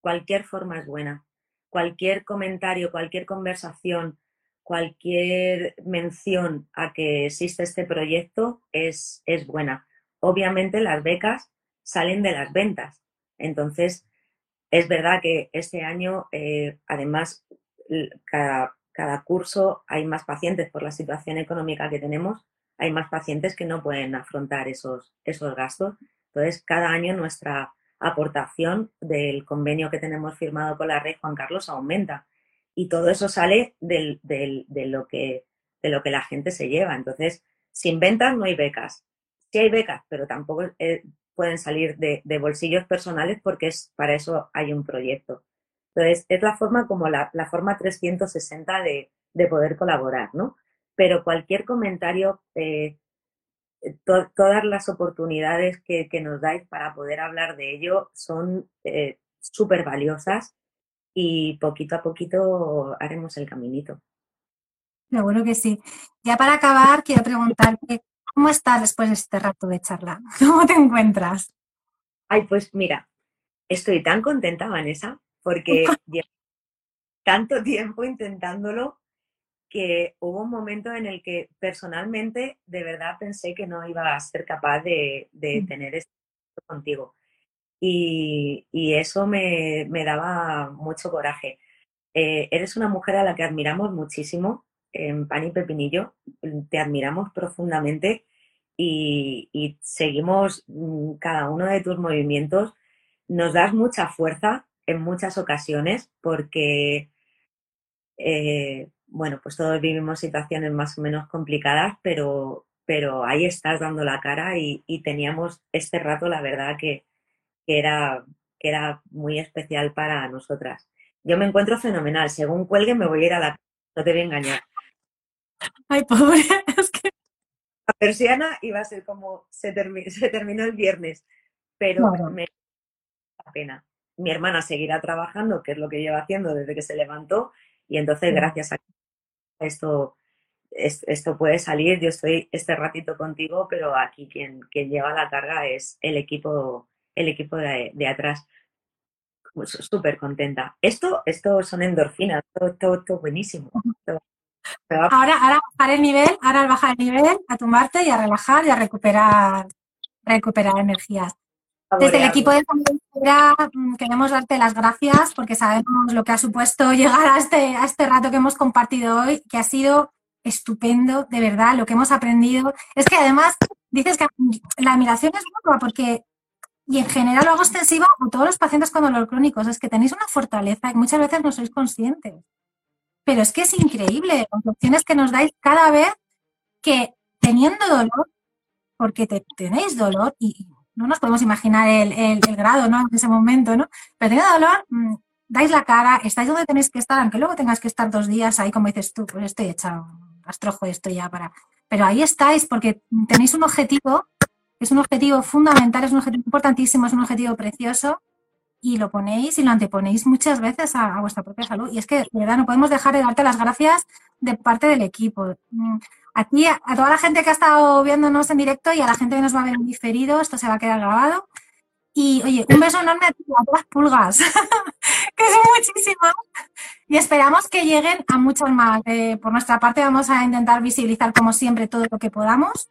Cualquier forma es buena. Cualquier comentario, cualquier conversación, cualquier mención a que existe este proyecto es, es buena. Obviamente las becas salen de las ventas. Entonces, es verdad que este año, eh, además, cada, cada, curso hay más pacientes por la situación económica que tenemos, hay más pacientes que no pueden afrontar esos, esos gastos. Entonces, cada año nuestra aportación del convenio que tenemos firmado con la red Juan Carlos aumenta y todo eso sale de, lo que, de lo que la gente se lleva. Entonces, sin ventas no hay becas. Sí hay becas, pero tampoco eh, pueden salir de, bolsillos personales porque es, para eso hay un proyecto. Entonces, es la forma como la, la forma 360 de, de, poder colaborar, ¿no? Pero cualquier comentario, eh, to, todas las oportunidades que, que, nos dais para poder hablar de ello son eh, súper valiosas y poquito a poquito haremos el caminito. Seguro que sí. Ya para acabar, quiero preguntarte, ¿cómo estás después de este rato de charla? ¿Cómo te encuentras? Ay, pues mira, estoy tan contenta, Vanessa, porque llevo tanto tiempo intentándolo que hubo un momento en el que personalmente de verdad pensé que no iba a ser capaz de, de tener esto contigo y, eso me, me, daba mucho coraje. Eh, eres una mujer a la que admiramos muchísimo en Pan y Pepinillo, te admiramos profundamente y, y seguimos mm, cada uno de tus movimientos. Nos das mucha fuerza en muchas ocasiones porque, eh, bueno, pues todos vivimos situaciones más o menos complicadas, pero, pero ahí estás dando la cara y, y teníamos este rato, la verdad, que, que era, que era muy especial para nosotras. Yo me encuentro fenomenal. Según cuelgue me voy a ir a la... No te voy a engañar. Ay, pobre, es que... La persiana iba a ser como se, termi se terminó el viernes, pero claro. me la pena. Mi hermana seguirá trabajando, que es lo que lleva haciendo desde que se levantó, y entonces sí. gracias a esto, esto puede salir. Yo estoy este ratito contigo, pero aquí quien, quien lleva la carga es el equipo el equipo de, de atrás. Pues súper contenta. Esto, esto son endorfinas, todo, todo, todo buenísimo. Todo, ahora, ahora bajar el nivel, ahora al bajar el nivel, a tumbarte y a relajar y a recuperar, recuperar energías. Desde el equipo de Familia mm, queremos darte las gracias porque sabemos lo que ha supuesto llegar a este, a este rato que hemos compartido hoy, que ha sido estupendo, de verdad, lo que hemos aprendido. Es que además dices que la admiración es mutua porque y en general lo hago extensivo a todos los pacientes con dolor crónico. Es que tenéis una fortaleza que muchas veces no sois conscientes. Pero es que es increíble las opciones que nos dais cada vez que teniendo dolor, porque te, tenéis dolor y no nos podemos imaginar el, grado ¿no? en ese momento, ¿no? Pero teniendo dolor, mmm, dais la cara, estáis donde tenéis que estar, aunque luego tengas que estar dos días ahí, como dices tú, pues estoy hecha rastrojo esto ya para... Pero ahí estáis porque tenéis un objetivo es un objetivo fundamental, es un objetivo importantísimo, es un objetivo precioso y lo ponéis y lo anteponéis muchas veces a, a, vuestra propia salud. Y es que, de verdad, no podemos dejar de darte las gracias de parte del equipo. A ti, a toda la gente que ha estado viéndonos en directo y a la gente que nos va a ver diferido, esto se va a quedar grabado. Y oye, un beso enorme a todas las pulgas, que son muchísimas. Y esperamos que lleguen a muchas más. Eh, por nuestra parte vamos a intentar visibilizar como siempre todo lo que podamos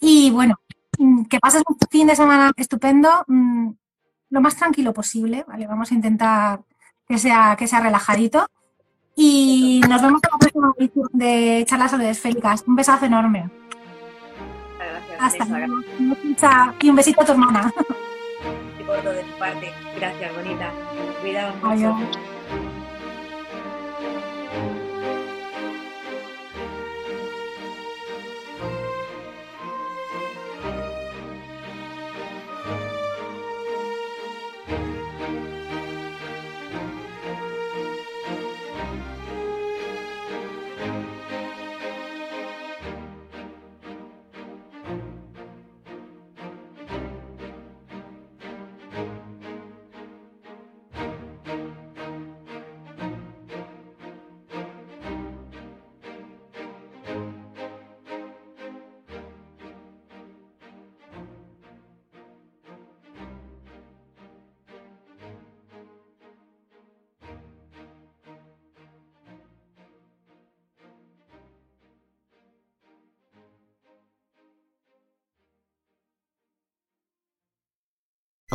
Y bueno, mm, que pases un fin de semana estupendo, mm, lo más tranquilo posible, ¿vale? Vamos a intentar que sea, que sea relajadito. Y nos vemos en la próxima edición de Charlas Saludesféricas. Un besazo enorme. Gracias, Hasta luego. Y un besito a tu hermana. Gracias por todo de tu parte. Gracias, bonita. Cuidaos mucho. Adiós.